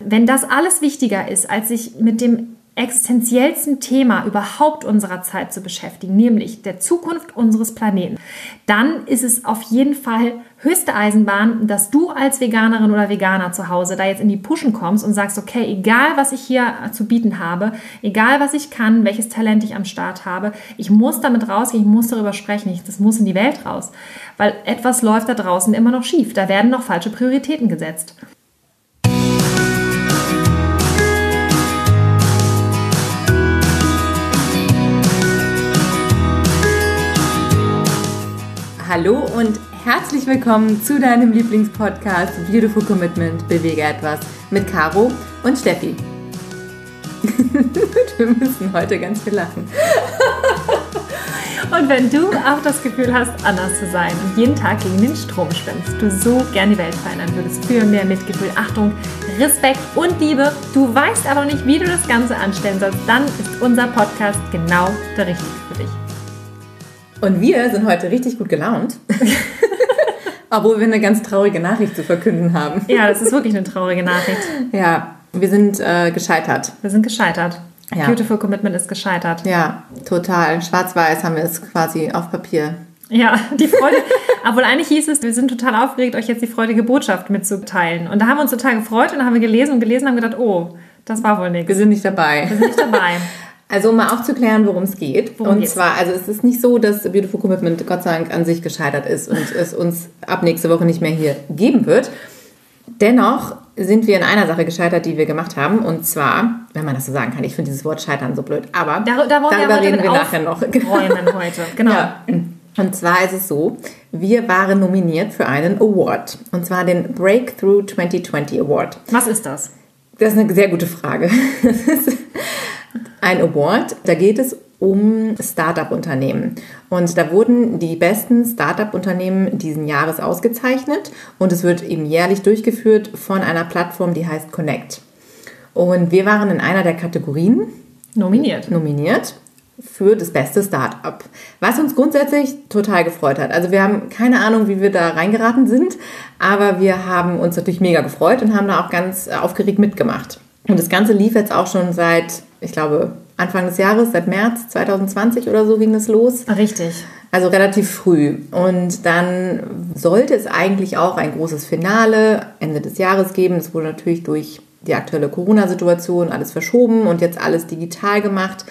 Wenn das alles wichtiger ist, als sich mit dem existenziellsten Thema überhaupt unserer Zeit zu beschäftigen, nämlich der Zukunft unseres Planeten, dann ist es auf jeden Fall höchste Eisenbahn, dass du als Veganerin oder Veganer zu Hause da jetzt in die Puschen kommst und sagst, okay, egal was ich hier zu bieten habe, egal was ich kann, welches Talent ich am Start habe, ich muss damit rausgehen, ich muss darüber sprechen, das muss in die Welt raus, weil etwas läuft da draußen immer noch schief, da werden noch falsche Prioritäten gesetzt. Hallo und herzlich willkommen zu deinem Lieblingspodcast Beautiful Commitment Bewege etwas mit Caro und Steffi. Wir müssen heute ganz viel lachen. Und wenn du auch das Gefühl hast, anders zu sein und jeden Tag gegen den Strom schwimmst, du so gerne die Welt verändern würdest, für mehr Mitgefühl, Achtung, Respekt und Liebe, du weißt aber nicht, wie du das Ganze anstellen sollst, dann ist unser Podcast genau der richtige. Und wir sind heute richtig gut gelaunt. Obwohl wir eine ganz traurige Nachricht zu verkünden haben. Ja, das ist wirklich eine traurige Nachricht. Ja, wir sind äh, gescheitert. Wir sind gescheitert. Ja. Beautiful Commitment ist gescheitert. Ja, total. Schwarz-Weiß haben wir es quasi auf Papier. Ja, die Freude. obwohl eigentlich hieß es, wir sind total aufgeregt, euch jetzt die freudige Botschaft mitzuteilen. Und da haben wir uns total gefreut und haben wir gelesen und gelesen und haben gedacht, oh, das war wohl nichts. Wir sind nicht dabei. Wir sind nicht dabei. Also um mal aufzuklären, worum es geht. Worum und geht's? zwar, also es ist nicht so, dass Beautiful Commitment Gott sei Dank an sich gescheitert ist und es uns ab nächste Woche nicht mehr hier geben wird. Dennoch sind wir in einer Sache gescheitert, die wir gemacht haben. Und zwar, wenn man das so sagen kann, ich finde dieses Wort scheitern so blöd, aber Da, da darüber reden wir nachher noch. aufräumen heute. Genau. Ja. Und zwar ist es so, wir waren nominiert für einen Award. Und zwar den Breakthrough 2020 Award. Was ist das? Das ist eine sehr gute Frage. Ein Award, da geht es um Startup-Unternehmen. Und da wurden die besten Startup-Unternehmen diesen Jahres ausgezeichnet. Und es wird eben jährlich durchgeführt von einer Plattform, die heißt Connect. Und wir waren in einer der Kategorien Nominiert. nominiert für das beste Startup. Was uns grundsätzlich total gefreut hat. Also wir haben keine Ahnung, wie wir da reingeraten sind, aber wir haben uns natürlich mega gefreut und haben da auch ganz aufgeregt mitgemacht. Und das Ganze lief jetzt auch schon seit, ich glaube, Anfang des Jahres, seit März 2020 oder so ging es los. Richtig. Also relativ früh. Und dann sollte es eigentlich auch ein großes Finale Ende des Jahres geben. Es wurde natürlich durch die aktuelle Corona-Situation alles verschoben und jetzt alles digital gemacht.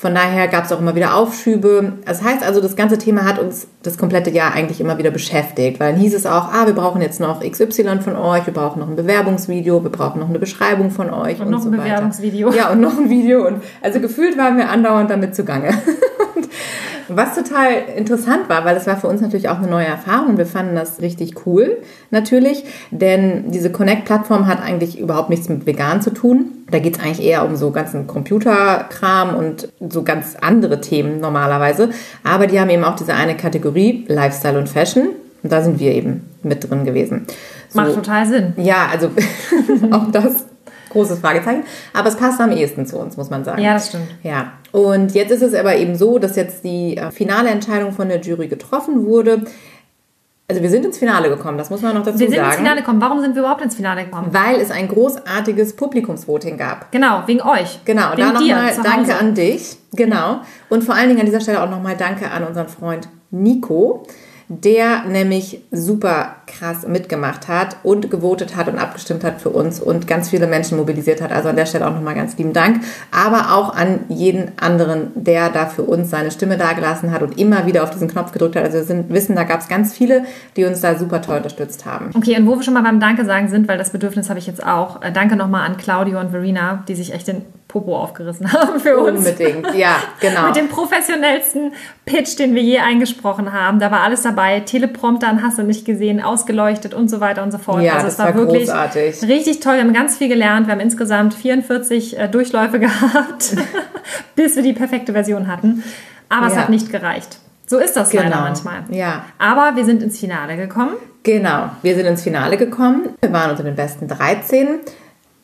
Von daher gab es auch immer wieder Aufschübe. Das heißt also, das ganze Thema hat uns das komplette Jahr eigentlich immer wieder beschäftigt, weil dann hieß es auch, ah, wir brauchen jetzt noch XY von euch, wir brauchen noch ein Bewerbungsvideo, wir brauchen noch eine Beschreibung von euch Und und, noch so ein weiter. Bewerbungsvideo. Ja, und noch ein Video. Und also gefühlt waren wir andauernd damit zugange. Was total interessant war, weil es war für uns natürlich auch eine neue Erfahrung wir fanden das richtig cool, natürlich, denn diese Connect-Plattform hat eigentlich überhaupt nichts mit vegan zu tun. Da geht es eigentlich eher um so ganzen Computerkram und so ganz andere Themen normalerweise. Aber die haben eben auch diese eine Kategorie, Lifestyle und Fashion. Und da sind wir eben mit drin gewesen. So, Macht total Sinn. ja, also auch das großes Fragezeichen. Aber es passt am ehesten zu uns, muss man sagen. Ja, das stimmt. Ja, und jetzt ist es aber eben so, dass jetzt die äh, finale Entscheidung von der Jury getroffen wurde. Also wir sind ins Finale gekommen, das muss man noch dazu Wir sind sagen. ins Finale gekommen. Warum sind wir überhaupt ins Finale gekommen? Weil es ein großartiges Publikumsvoting gab. Genau, wegen euch. Genau, wegen da nochmal danke an dich. Genau. Und vor allen Dingen an dieser Stelle auch nochmal danke an unseren Freund Nico, der nämlich super krass mitgemacht hat und gewotet hat und abgestimmt hat für uns und ganz viele Menschen mobilisiert hat. Also an der Stelle auch nochmal ganz lieben Dank. Aber auch an jeden anderen, der da für uns seine Stimme dagelassen hat und immer wieder auf diesen Knopf gedrückt hat. Also wir sind, wissen, da gab es ganz viele, die uns da super toll unterstützt haben. Okay, und wo wir schon mal beim Danke sagen sind, weil das Bedürfnis habe ich jetzt auch. Äh, danke nochmal an Claudio und Verena, die sich echt den Popo aufgerissen haben für uns. Unbedingt, ja, genau. Mit dem professionellsten Pitch, den wir je eingesprochen haben. Da war alles dabei. Teleprompter hast du nicht gesehen, ausgeleuchtet und so weiter und so fort. Ja, also das es war, war wirklich großartig. richtig toll. Wir haben ganz viel gelernt. Wir haben insgesamt 44 äh, Durchläufe gehabt, bis wir die perfekte Version hatten. Aber es Ja. hat nicht gereicht. So ist das leider Genau. manchmal. Ja. Aber wir sind ins Finale gekommen. Genau, wir sind ins Finale gekommen. Wir waren unter den besten 13,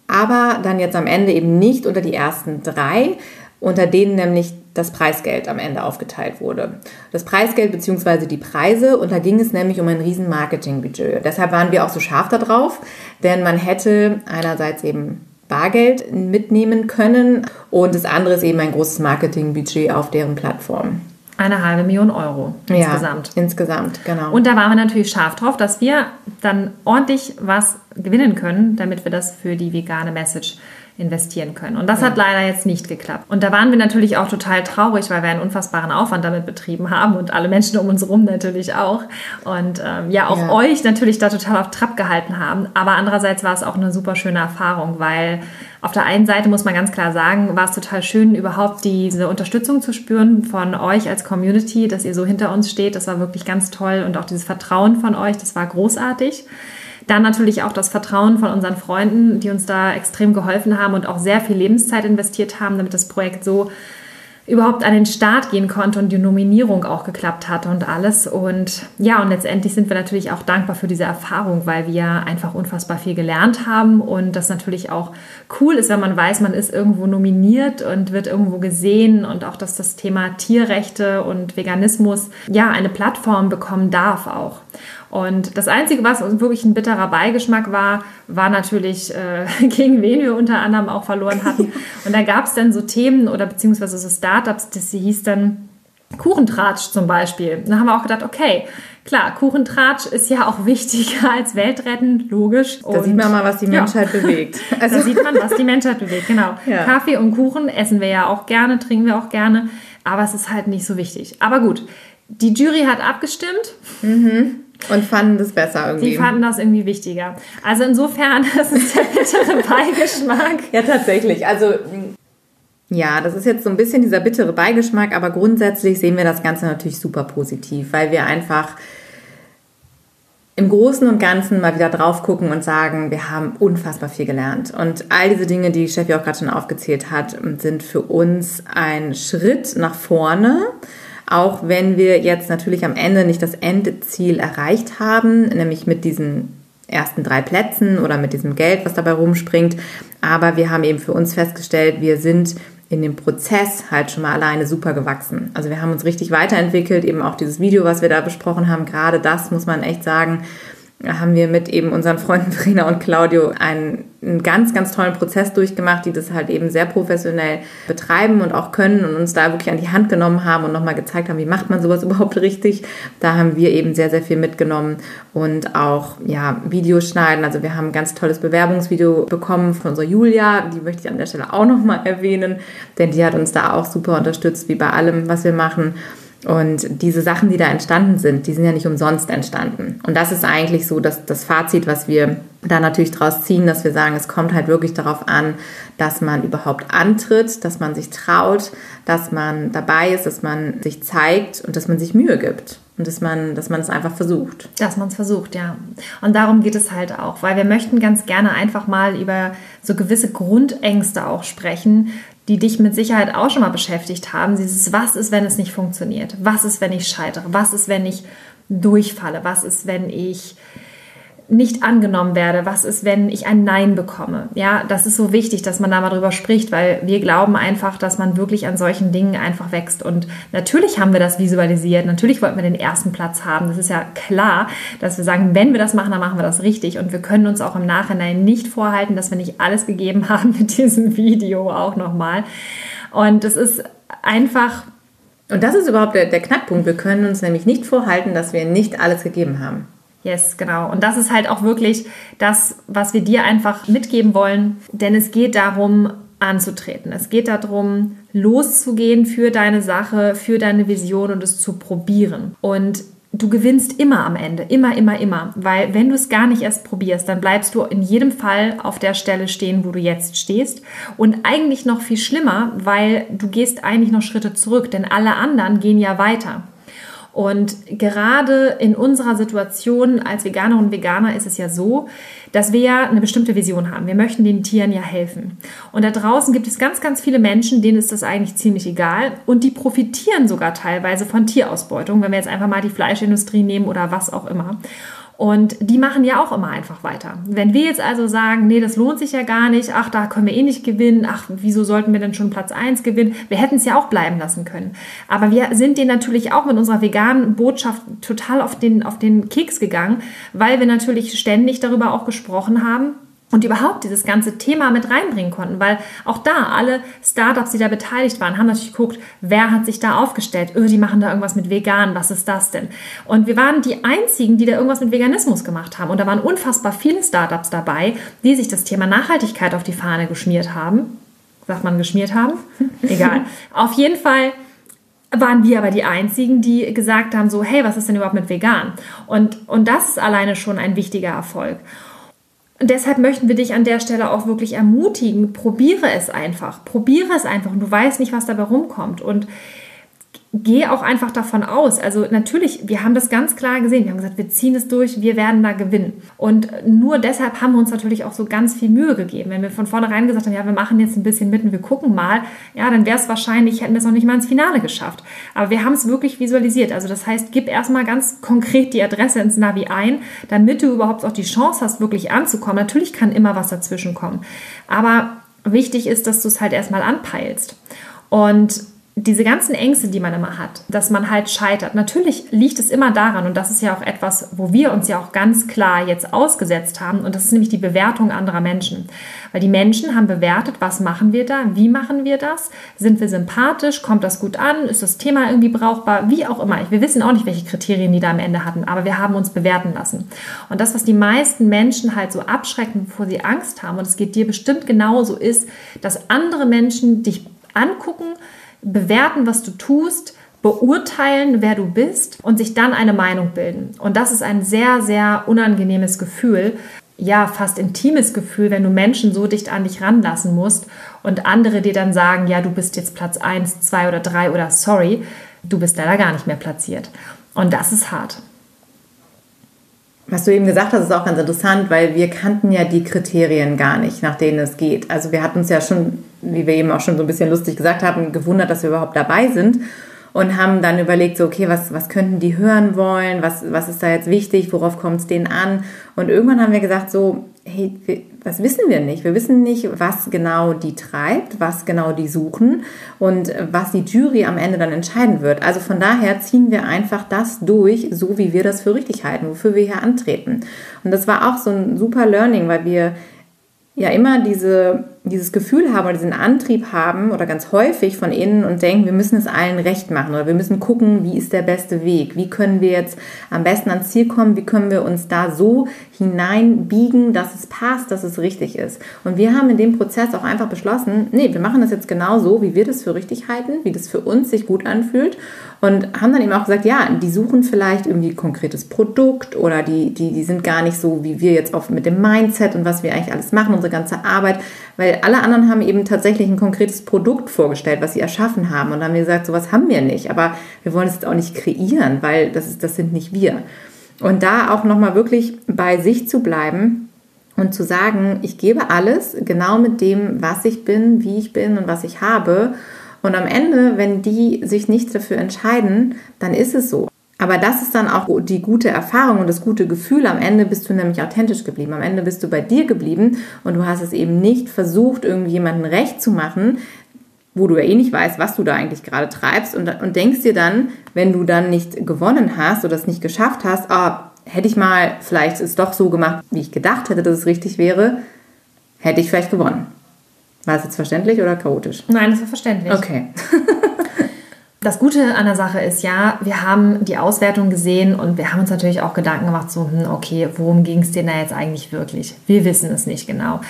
aber dann jetzt am Ende eben nicht unter die ersten drei. unter denen nämlich das Preisgeld am Ende aufgeteilt wurde. Das Preisgeld bzw. die Preise, und da ging es nämlich um ein riesen Marketingbudget. Deshalb waren wir auch so scharf darauf, denn man hätte einerseits eben Bargeld mitnehmen können und das andere ist eben ein großes Marketingbudget auf deren Plattform. Eine halbe Million Euro insgesamt. Ja, insgesamt, genau. Und da waren wir natürlich scharf drauf, dass wir dann ordentlich was gewinnen können, damit wir das für die vegane Message investieren können. Und das ja. hat leider jetzt nicht geklappt. Und da waren wir natürlich auch total traurig, weil wir einen unfassbaren Aufwand damit betrieben haben und alle Menschen um uns herum natürlich auch. Und ähm, ja, auch ja. euch natürlich da total auf Trab gehalten haben. Aber andererseits war es auch eine super schöne Erfahrung, weil auf der einen Seite muss man ganz klar sagen, war es total schön, überhaupt diese Unterstützung zu spüren von euch als Community, dass ihr so hinter uns steht. Das war wirklich ganz toll und auch dieses Vertrauen von euch, das war großartig. Dann natürlich auch das Vertrauen von unseren Freunden, die uns da extrem geholfen haben und auch sehr viel Lebenszeit investiert haben, damit das Projekt so überhaupt an den Start gehen konnte und die Nominierung auch geklappt hatte und alles. Und ja, und letztendlich sind wir natürlich auch dankbar für diese Erfahrung, weil wir einfach unfassbar viel gelernt haben und das natürlich auch cool ist, wenn man weiß, man ist irgendwo nominiert und wird irgendwo gesehen und auch, dass das Thema Tierrechte und Veganismus ja eine Plattform bekommen darf auch. Und das Einzige, was uns wirklich ein bitterer Beigeschmack war, war natürlich, äh, gegen wen wir unter anderem auch verloren hatten. Und da gab es dann so Themen oder beziehungsweise so Startups, das hieß dann Kuchentratsch zum Beispiel. Da haben wir auch gedacht, okay, klar, Kuchentratsch ist ja auch wichtiger als Weltretten, logisch. Da und, sieht man mal, was die Menschheit ja. bewegt. Also da sieht man, was die Menschheit bewegt, genau. Ja. Kaffee und Kuchen essen wir ja auch gerne, trinken wir auch gerne, aber es ist halt nicht so wichtig. Aber gut, die Jury hat abgestimmt. Mhm. Und fanden das besser irgendwie. Die fanden das irgendwie wichtiger. Also insofern, das ist der bittere Beigeschmack. Ja, tatsächlich. Also ja, das ist jetzt so ein bisschen dieser bittere Beigeschmack, aber grundsätzlich sehen wir das Ganze natürlich super positiv, weil wir einfach im Großen und Ganzen mal wieder drauf gucken und sagen, wir haben unfassbar viel gelernt. Und all diese Dinge, die Steffi auch gerade schon aufgezählt hat, sind für uns ein Schritt nach vorne auch wenn wir jetzt natürlich am Ende nicht das Endziel erreicht haben, nämlich mit diesen ersten drei Plätzen oder mit diesem Geld, was dabei rumspringt. Aber wir haben eben für uns festgestellt, wir sind in dem Prozess halt schon mal alleine super gewachsen. Also wir haben uns richtig weiterentwickelt, eben auch dieses Video, was wir da besprochen haben, gerade das muss man echt sagen, haben wir mit eben unseren Freunden Verena und Claudio einen, einen, ganz, ganz tollen Prozess durchgemacht, die das halt eben sehr professionell betreiben und auch können und uns da wirklich an die Hand genommen haben und nochmal gezeigt haben, wie macht man sowas überhaupt richtig. Da haben wir eben sehr, sehr viel mitgenommen und auch ja, Videos schneiden. Also wir haben ein ganz tolles Bewerbungsvideo bekommen von unserer Julia, die möchte ich an der Stelle auch nochmal erwähnen, denn die hat uns da auch super unterstützt, wie bei allem, was wir machen. Und diese Sachen, die da entstanden sind, die sind ja nicht umsonst entstanden. Und das ist eigentlich so das, das Fazit, was wir da natürlich draus ziehen, dass wir sagen, es kommt halt wirklich darauf an, dass man überhaupt antritt, dass man sich traut, dass man dabei ist, dass man sich zeigt und dass man sich Mühe gibt. Und dass man, dass man es einfach versucht. Dass man es versucht, ja. Und darum geht es halt auch, weil wir möchten ganz gerne einfach mal über so gewisse Grundängste auch sprechen, die dich mit Sicherheit auch schon mal beschäftigt haben. Dieses, was ist, wenn es nicht funktioniert? Was ist, wenn ich scheitere? Was ist, wenn ich durchfalle? Was ist, wenn ich nicht angenommen werde? Was ist, wenn ich ein Nein bekomme? Ja, das ist so wichtig, dass man da mal drüber spricht, weil wir glauben einfach, dass man wirklich an solchen Dingen einfach wächst. Und natürlich haben wir das visualisiert. Natürlich wollten wir den ersten Platz haben. Das ist ja klar, dass wir sagen, wenn wir das machen, dann machen wir das richtig. Und wir können uns auch im Nachhinein nicht vorhalten, dass wir nicht alles gegeben haben mit diesem Video auch nochmal. Und es ist einfach und das ist überhaupt der, der, Knackpunkt. Wir können uns nämlich nicht vorhalten, dass wir nicht alles gegeben haben. Yes, genau. Und das ist halt auch wirklich das, was wir dir einfach mitgeben wollen. Denn es geht darum, anzutreten. Es geht darum, loszugehen für deine Sache, für deine Vision und es zu probieren. Und du gewinnst immer am Ende, immer, immer, immer. Weil wenn du es gar nicht erst probierst, dann bleibst du in jedem Fall auf der Stelle stehen, wo du jetzt stehst. Und eigentlich noch viel schlimmer, weil du gehst eigentlich noch Schritte zurück, denn alle anderen gehen ja weiter. Und gerade in unserer Situation als Veganer und Veganer ist es ja so, dass wir ja eine bestimmte Vision haben. Wir möchten den Tieren ja helfen. Und da draußen gibt es ganz, ganz viele Menschen, denen ist das eigentlich ziemlich egal. Und die profitieren sogar teilweise von Tierausbeutung, wenn wir jetzt einfach mal die Fleischindustrie nehmen oder was auch immer. Und die machen ja auch immer einfach weiter. Wenn wir jetzt also sagen, nee, das lohnt sich ja gar nicht, ach, da können wir eh nicht gewinnen, ach, wieso sollten wir denn schon Platz 1 gewinnen? Wir hätten es ja auch bleiben lassen können. Aber wir sind denen natürlich auch mit unserer veganen Botschaft total auf den, auf den Keks gegangen, weil wir natürlich ständig darüber auch gesprochen haben, und überhaupt dieses ganze Thema mit reinbringen konnten, weil auch da alle Startups, die da beteiligt waren, haben natürlich geguckt, wer hat sich da aufgestellt, öh, die machen da irgendwas mit vegan, was ist das denn? Und wir waren die einzigen, die da irgendwas mit Veganismus gemacht haben und da waren unfassbar viele Startups dabei, die sich das Thema Nachhaltigkeit auf die Fahne geschmiert haben. Sagt man geschmiert haben? Egal. auf jeden Fall waren wir aber die Einzigen, die gesagt haben, so, hey, was ist denn überhaupt mit vegan? Und, und das ist alleine schon ein wichtiger Erfolg. Und deshalb möchten wir dich an der Stelle auch wirklich ermutigen, probiere es einfach, probiere es einfach. Und du weißt nicht, was dabei rumkommt. Und gehe auch einfach davon aus. Also natürlich, wir haben das ganz klar gesehen. Wir haben gesagt, wir ziehen es durch, wir werden da gewinnen. Und nur deshalb haben wir uns natürlich auch so ganz viel Mühe gegeben. Wenn wir von vornherein gesagt haben, ja, wir machen jetzt ein bisschen mit und wir gucken mal, ja, dann wäre es wahrscheinlich, hätten wir es noch nicht mal ins Finale geschafft. Aber wir haben es wirklich visualisiert. Also das heißt, gib erstmal ganz konkret die Adresse ins Navi ein, damit du überhaupt auch die Chance hast, wirklich anzukommen. Natürlich kann immer was dazwischen kommen. Aber wichtig ist, dass du es halt erstmal anpeilst. Und diese ganzen Ängste, die man immer hat, dass man halt scheitert. Natürlich liegt es immer daran, und das ist ja auch etwas, wo wir uns ja auch ganz klar jetzt ausgesetzt haben, und das ist nämlich die Bewertung anderer Menschen. Weil die Menschen haben bewertet, was machen wir da, wie machen wir das, sind wir sympathisch, kommt das gut an, ist das Thema irgendwie brauchbar, wie auch immer. Wir wissen auch nicht, welche Kriterien die da am Ende hatten, aber wir haben uns bewerten lassen. Und das, was die meisten Menschen halt so abschrecken, bevor sie Angst haben, und es geht dir bestimmt genauso, ist, dass andere Menschen dich angucken, bewerten, was du tust, beurteilen, wer du bist und sich dann eine Meinung bilden. Und das ist ein sehr, sehr unangenehmes Gefühl, ja, fast intimes Gefühl, wenn du Menschen so dicht an dich ranlassen musst und andere dir dann sagen, ja, du bist jetzt Platz 1, 2 oder 3 oder sorry, du bist leider gar nicht mehr platziert. Und das ist hart. Was du eben gesagt hast, ist auch ganz interessant, weil wir kannten ja die Kriterien gar nicht, nach denen es geht. Also wir hatten uns ja schon, wie wir eben auch schon so ein bisschen lustig gesagt haben, gewundert, dass wir überhaupt dabei sind und haben dann überlegt, so, okay, was, was könnten die hören wollen, was, was ist da jetzt wichtig, worauf kommt es denen an? Und irgendwann haben wir gesagt, so, hey, das wissen wir nicht. Wir wissen nicht, was genau die treibt, was genau die suchen und was die Jury am Ende dann entscheiden wird. Also von daher ziehen wir einfach das durch, so wie wir das für richtig halten, wofür wir hier antreten. Und das war auch so ein super Learning, weil wir ja immer diese, dieses Gefühl haben oder diesen Antrieb haben oder ganz häufig von innen und denken, wir müssen es allen recht machen oder wir müssen gucken, wie ist der beste Weg, wie können wir jetzt am besten ans Ziel kommen, wie können wir uns da so hineinbiegen, dass es passt, dass es richtig ist. Und wir haben in dem Prozess auch einfach beschlossen, nee, wir machen das jetzt genau so, wie wir das für richtig halten, wie das für uns sich gut anfühlt und haben dann eben auch gesagt, ja, die suchen vielleicht irgendwie konkretes Produkt oder die, die, die sind gar nicht so, wie wir jetzt oft mit dem Mindset und was wir eigentlich alles machen, unsere ganze Arbeit, weil alle anderen haben eben tatsächlich ein konkretes Produkt vorgestellt, was sie erschaffen haben und dann haben wir gesagt, sowas haben wir nicht, aber wir wollen es auch nicht kreieren, weil das, ist, das sind nicht wir. Und da auch nochmal wirklich bei sich zu bleiben und zu sagen, ich gebe alles genau mit dem, was ich bin, wie ich bin und was ich habe. Und am Ende, wenn die sich nicht dafür entscheiden, dann ist es so. Aber das ist dann auch die gute Erfahrung und das gute Gefühl. Am Ende bist du nämlich authentisch geblieben. Am Ende bist du bei dir geblieben und du hast es eben nicht versucht, irgendjemandem recht zu machen, wo du ja eh nicht weißt, was du da eigentlich gerade treibst und, und denkst dir dann, wenn du dann nicht gewonnen hast oder es nicht geschafft hast, oh, hätte ich mal vielleicht es doch so gemacht, wie ich gedacht hätte, dass es richtig wäre, hätte ich vielleicht gewonnen. War es jetzt verständlich oder chaotisch? Nein, das war verständlich. Okay. Das Gute an der Sache ist ja, wir haben die Auswertung gesehen und wir haben uns natürlich auch Gedanken gemacht, so, hm, okay, worum ging es denn da jetzt eigentlich wirklich? Wir wissen es nicht genau.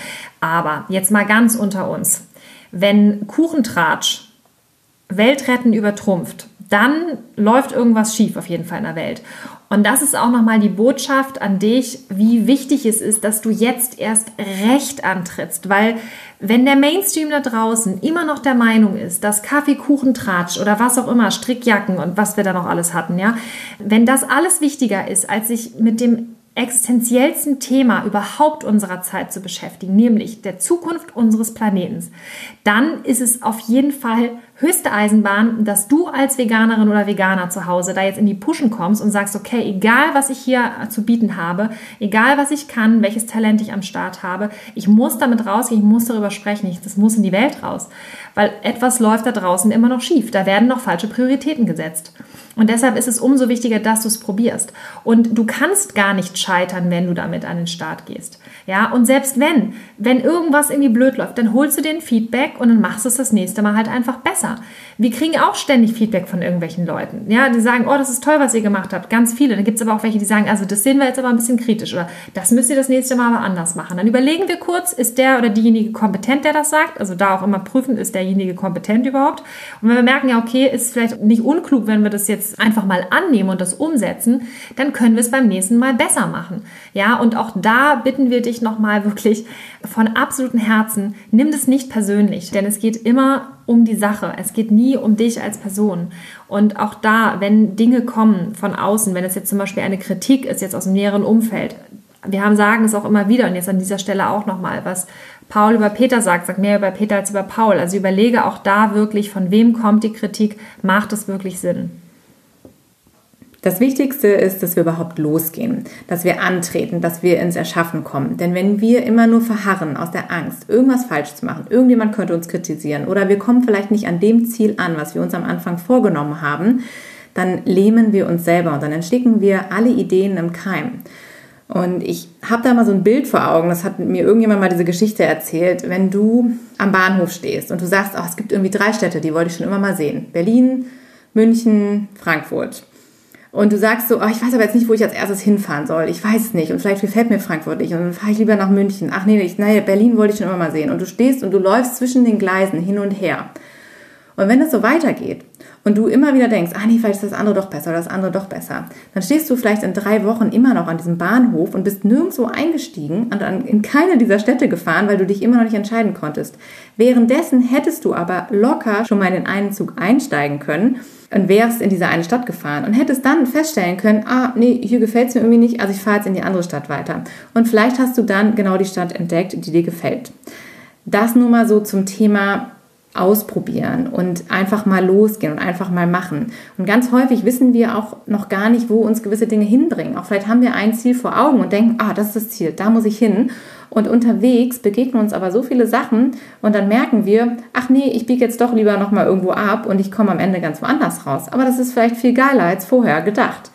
Aber jetzt mal ganz unter uns. Wenn Kuchentratsch Weltretten übertrumpft, dann läuft irgendwas schief auf jeden Fall in der Welt. Und das ist auch nochmal die Botschaft an dich, wie wichtig es ist, dass du jetzt erst recht antrittst. Weil wenn der Mainstream da draußen immer noch der Meinung ist, dass Kaffee, Kuchen, Tratsch oder was auch immer, Strickjacken und was wir da noch alles hatten, ja, wenn das alles wichtiger ist, als sich mit dem existenziellsten Thema überhaupt unserer Zeit zu beschäftigen, nämlich der Zukunft unseres Planeten, dann ist es auf jeden Fall höchste Eisenbahn, dass du als Veganerin oder Veganer zu Hause da jetzt in die Puschen kommst und sagst, okay, egal was ich hier zu bieten habe, egal was ich kann, welches Talent ich am Start habe, ich muss damit rausgehen, ich muss darüber sprechen, ich, das muss in die Welt raus, weil etwas läuft da draußen immer noch schief, da werden noch falsche Prioritäten gesetzt. Und deshalb ist es umso wichtiger, dass du es probierst. Und du kannst gar nicht scheitern, wenn du damit an den Start gehst. Ja, und selbst wenn, wenn irgendwas irgendwie blöd läuft, dann holst du den Feedback und dann machst du es das nächste Mal halt einfach besser. Wir kriegen auch ständig Feedback von irgendwelchen Leuten. Ja, die sagen, oh, das ist toll, was ihr gemacht habt. Ganz viele. Dann gibt es aber auch welche, die sagen, also das sehen wir jetzt aber ein bisschen kritisch oder das müsst ihr das nächste Mal aber anders machen. Dann überlegen wir kurz, ist der oder diejenige kompetent, der das sagt? Also da auch immer prüfen, ist derjenige kompetent überhaupt? Und wenn wir merken, ja, okay, ist vielleicht nicht unklug, wenn wir das jetzt einfach mal annehmen und das umsetzen, dann können wir es beim nächsten Mal besser machen. Ja, und auch da bitten wir dich nochmal wirklich von absolutem Herzen, nimm das nicht persönlich, denn es geht immer um die Sache. Es geht nie um dich als Person. Und auch da, wenn Dinge kommen von außen, wenn es jetzt zum Beispiel eine Kritik ist, jetzt aus dem näheren Umfeld, wir haben sagen es auch immer wieder und jetzt an dieser Stelle auch nochmal, was Paul über Peter sagt, sagt mehr über Peter als über Paul. Also überlege auch da wirklich, von wem kommt die Kritik, macht es wirklich Sinn. Das Wichtigste ist, dass wir überhaupt losgehen, dass wir antreten, dass wir ins Erschaffen kommen. Denn wenn wir immer nur verharren aus der Angst, irgendwas falsch zu machen, irgendjemand könnte uns kritisieren oder wir kommen vielleicht nicht an dem Ziel an, was wir uns am Anfang vorgenommen haben, dann lähmen wir uns selber und dann entsticken wir alle Ideen im Keim. Und ich habe da mal so ein Bild vor Augen, das hat mir irgendjemand mal diese Geschichte erzählt. Wenn du am Bahnhof stehst und du sagst, oh, es gibt irgendwie drei Städte, die wollte ich schon immer mal sehen. Berlin, München, Frankfurt und du sagst so, oh, ich weiß aber jetzt nicht, wo ich als erstes hinfahren soll. Ich weiß nicht. Und vielleicht gefällt mir Frankfurt nicht. Und dann fahre ich lieber nach München. Ach nee, ich, naja, Berlin wollte ich schon immer mal sehen. Und du stehst und du läufst zwischen den Gleisen hin und her. Und wenn es so weitergeht und du immer wieder denkst, ah nee, vielleicht ist das andere doch besser oder das andere doch besser, dann stehst du vielleicht in drei Wochen immer noch an diesem Bahnhof und bist nirgendwo eingestiegen und in keine dieser Städte gefahren, weil du dich immer noch nicht entscheiden konntest. Währenddessen hättest du aber locker schon mal in einen Zug einsteigen können und wärst in diese eine Stadt gefahren und hättest dann feststellen können, ah, nee, hier gefällt es mir irgendwie nicht, also ich fahre jetzt in die andere Stadt weiter. Und vielleicht hast du dann genau die Stadt entdeckt, die dir gefällt. Das nur mal so zum Thema ausprobieren und einfach mal losgehen und einfach mal machen. Und ganz häufig wissen wir auch noch gar nicht, wo uns gewisse Dinge hinbringen. Auch vielleicht haben wir ein Ziel vor Augen und denken, ah, das ist das Ziel, da muss ich hin. Und unterwegs begegnen uns aber so viele Sachen und dann merken wir, ach nee, ich biege jetzt doch lieber nochmal irgendwo ab und ich komme am Ende ganz woanders raus. Aber das ist vielleicht viel geiler als vorher gedacht.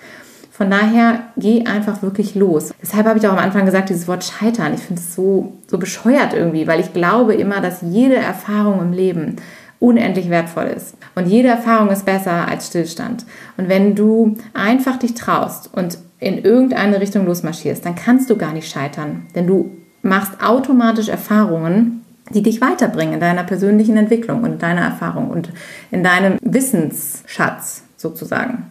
Von daher geh einfach wirklich los. Deshalb habe ich auch am Anfang gesagt, dieses Wort scheitern. Ich finde es so, so bescheuert irgendwie, weil ich glaube immer, dass jede Erfahrung im Leben unendlich wertvoll ist. Und jede Erfahrung ist besser als Stillstand. Und wenn du einfach dich traust und in irgendeine Richtung losmarschierst, dann kannst du gar nicht scheitern. Denn du machst automatisch Erfahrungen, die dich weiterbringen in deiner persönlichen Entwicklung und in deiner Erfahrung und in deinem Wissensschatz sozusagen.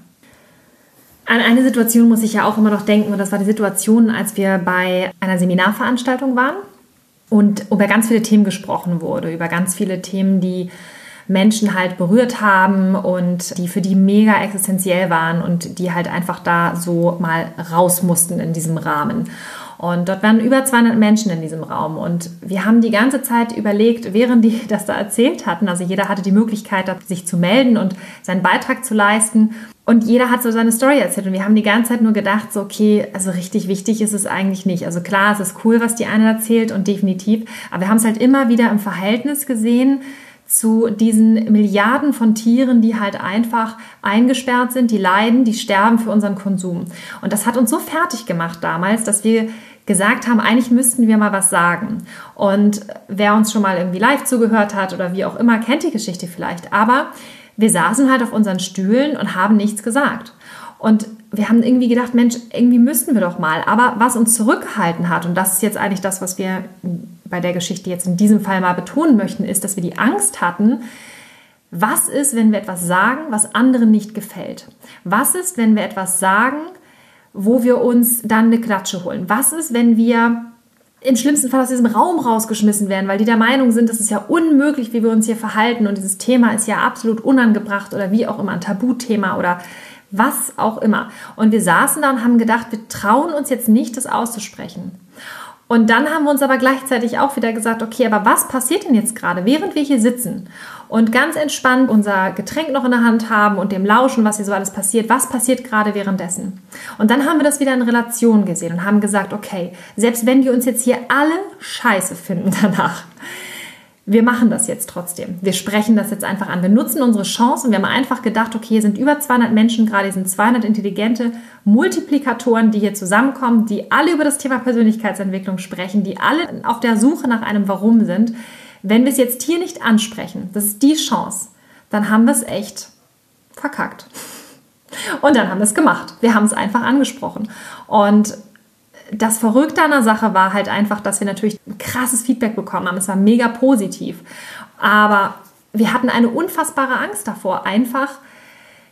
An eine Situation muss ich ja auch immer noch denken, und das war die Situation, als wir bei einer Seminarveranstaltung waren und über ganz viele Themen gesprochen wurde, über ganz viele Themen, die Menschen halt berührt haben und die für die mega existenziell waren und die halt einfach da so mal raus mussten in diesem Rahmen. Und dort waren über 200 Menschen in diesem Raum. Und wir haben die ganze Zeit überlegt, während die das da erzählt hatten, also jeder hatte die Möglichkeit, sich zu melden und seinen Beitrag zu leisten. Und jeder hat so seine Story erzählt. Und wir haben die ganze Zeit nur gedacht, so, okay, also richtig wichtig ist es eigentlich nicht. Also klar, es ist cool, was die eine erzählt und definitiv. Aber wir haben es halt immer wieder im Verhältnis gesehen, zu diesen Milliarden von Tieren, die halt einfach eingesperrt sind, die leiden, die sterben für unseren Konsum. Und das hat uns so fertig gemacht damals, dass wir gesagt haben, eigentlich müssten wir mal was sagen. Und wer uns schon mal irgendwie live zugehört hat oder wie auch immer, kennt die Geschichte vielleicht. Aber wir saßen halt auf unseren Stühlen und haben nichts gesagt. Und wir haben irgendwie gedacht, Mensch, irgendwie müssten wir doch mal. Aber was uns zurückgehalten hat, und das ist jetzt eigentlich das, was wir bei der Geschichte jetzt in diesem Fall mal betonen möchten, ist, dass wir die Angst hatten, was ist, wenn wir etwas sagen, was anderen nicht gefällt? Was ist, wenn wir etwas sagen, wo wir uns dann eine Klatsche holen? Was ist, wenn wir im schlimmsten Fall aus diesem Raum rausgeschmissen werden, weil die der Meinung sind, das ist ja unmöglich, wie wir uns hier verhalten und dieses Thema ist ja absolut unangebracht oder wie auch immer ein Tabuthema oder was auch immer. Und wir saßen da und haben gedacht, wir trauen uns jetzt nicht, das auszusprechen. Und dann haben wir uns aber gleichzeitig auch wieder gesagt, okay, aber was passiert denn jetzt gerade, während wir hier sitzen und ganz entspannt unser Getränk noch in der Hand haben und dem lauschen, was hier so alles passiert, was passiert gerade währenddessen? Und dann haben wir das wieder in Relation gesehen und haben gesagt, okay, selbst wenn wir uns jetzt hier alle scheiße finden danach, wir machen das jetzt trotzdem. Wir sprechen das jetzt einfach an. Wir nutzen unsere Chance und wir haben einfach gedacht, okay, hier sind über 200 Menschen gerade, hier sind 200 intelligente Multiplikatoren, die hier zusammenkommen, die alle über das Thema Persönlichkeitsentwicklung sprechen, die alle auf der Suche nach einem Warum sind. Wenn wir es jetzt hier nicht ansprechen, das ist die Chance, dann haben wir es echt verkackt. Und dann haben wir es gemacht. Wir haben es einfach angesprochen. Und das Verrückte an der Sache war halt einfach, dass wir natürlich krasses Feedback bekommen haben. Es war mega positiv. Aber wir hatten eine unfassbare Angst davor, einfach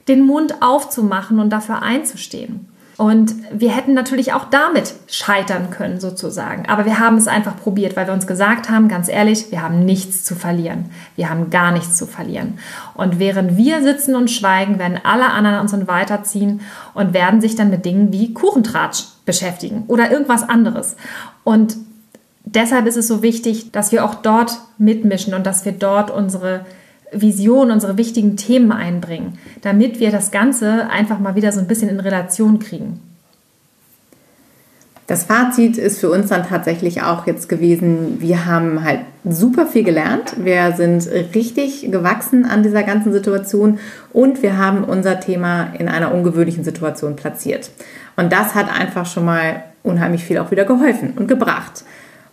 den Mund aufzumachen und dafür einzustehen. Und wir hätten natürlich auch damit scheitern können, sozusagen. Aber wir haben es einfach probiert, weil wir uns gesagt haben, ganz ehrlich, wir haben nichts zu verlieren. Wir haben gar nichts zu verlieren. Und während wir sitzen und schweigen, werden alle anderen uns weiterziehen und werden sich dann mit Dingen wie Kuchentratsch beschäftigen oder irgendwas anderes. Und deshalb ist es so wichtig, dass wir auch dort mitmischen und dass wir dort unsere Vision, unsere wichtigen Themen einbringen, damit wir das Ganze einfach mal wieder so ein bisschen in Relation kriegen. Das Fazit ist für uns dann tatsächlich auch jetzt gewesen, wir haben halt super viel gelernt, wir sind richtig gewachsen an dieser ganzen Situation und wir haben unser Thema in einer ungewöhnlichen Situation platziert. Und das hat einfach schon mal unheimlich viel auch wieder geholfen und gebracht.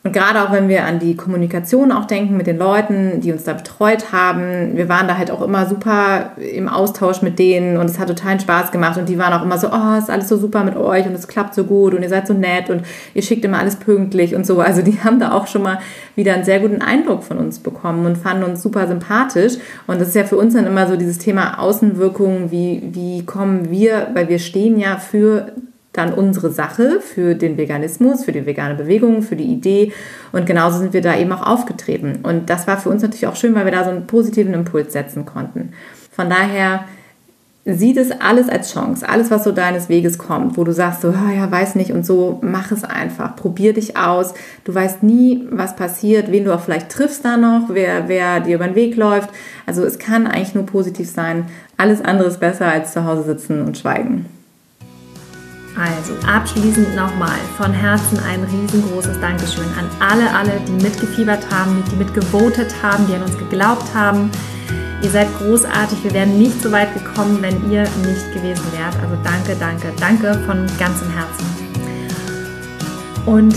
Und gerade auch wenn wir an die Kommunikation auch denken mit den Leuten, die uns da betreut haben, wir waren da halt auch immer super im Austausch mit denen und es hat totalen Spaß gemacht und die waren auch immer so, oh, ist alles so super mit euch und es klappt so gut und ihr seid so nett und ihr schickt immer alles pünktlich und so. Also die haben da auch schon mal wieder einen sehr guten Eindruck von uns bekommen und fanden uns super sympathisch. Und das ist ja für uns dann immer so dieses Thema Außenwirkung, wie, wie kommen wir, weil wir stehen ja für dann unsere Sache für den Veganismus, für die vegane Bewegung, für die Idee. Und genauso sind wir da eben auch aufgetreten. Und das war für uns natürlich auch schön, weil wir da so einen positiven Impuls setzen konnten. Von daher sieh das alles als Chance. Alles, was so deines Weges kommt, wo du sagst so, oh ja, weiß nicht und so, mach es einfach. Probier dich aus. Du weißt nie, was passiert, wen du auch vielleicht triffst da noch, wer, wer dir über den Weg läuft. Also es kann eigentlich nur positiv sein. Alles andere ist besser als zu Hause sitzen und schweigen. Also abschließend nochmal von Herzen ein riesengroßes Dankeschön an alle, alle, die mitgefiebert haben, die mitgevotet haben, die an uns geglaubt haben. Ihr seid großartig. Wir wären nicht so weit gekommen, wenn ihr nicht gewesen wärt. Also danke, danke, danke von ganzem Herzen. Und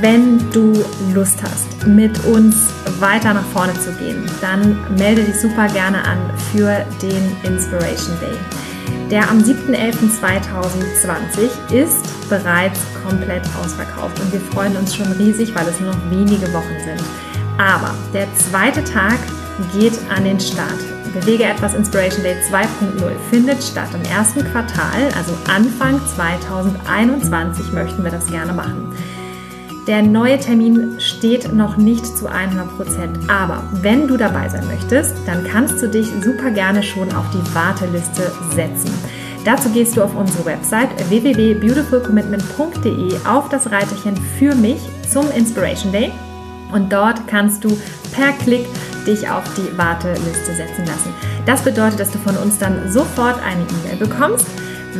wenn du Lust hast, mit uns weiter nach vorne zu gehen, dann melde dich super gerne an für den Inspiration Day. Der am 7.11.2020 ist bereits komplett ausverkauft und wir freuen uns schon riesig, weil es nur noch wenige Wochen sind. Aber der zweite Tag geht an den Start. Bewege etwas Inspiration Day 2.0 findet statt im ersten Quartal, also Anfang 2021 möchten wir das gerne machen. Der neue Termin steht noch nicht zu 100 Prozent, aber wenn du dabei sein möchtest, dann kannst du dich super gerne schon auf die Warteliste setzen. Dazu gehst du auf unsere Website www.beautifulcommitment.de auf das Reiterchen für mich zum Inspiration Day und dort kannst du per Klick dich auf die Warteliste setzen lassen. Das bedeutet, dass du von uns dann sofort eine E-Mail bekommst,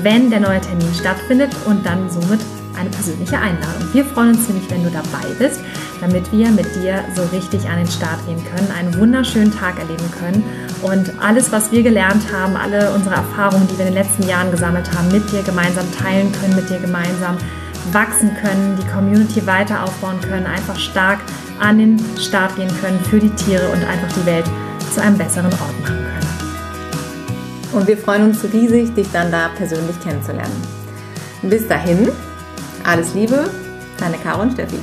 wenn der neue Termin stattfindet und dann somit eine persönliche Einladung. Wir freuen uns nämlich, wenn du dabei bist, damit wir mit dir so richtig an den Start gehen können, einen wunderschönen Tag erleben können und alles, was wir gelernt haben, alle unsere Erfahrungen, die wir in den letzten Jahren gesammelt haben, mit dir gemeinsam teilen können, mit dir gemeinsam wachsen können, die Community weiter aufbauen können, einfach stark an den Start gehen können für die Tiere und einfach die Welt zu einem besseren Ort machen können. Und wir freuen uns riesig, dich dann da persönlich kennenzulernen. Bis dahin alles Liebe, deine Caro und Steffi.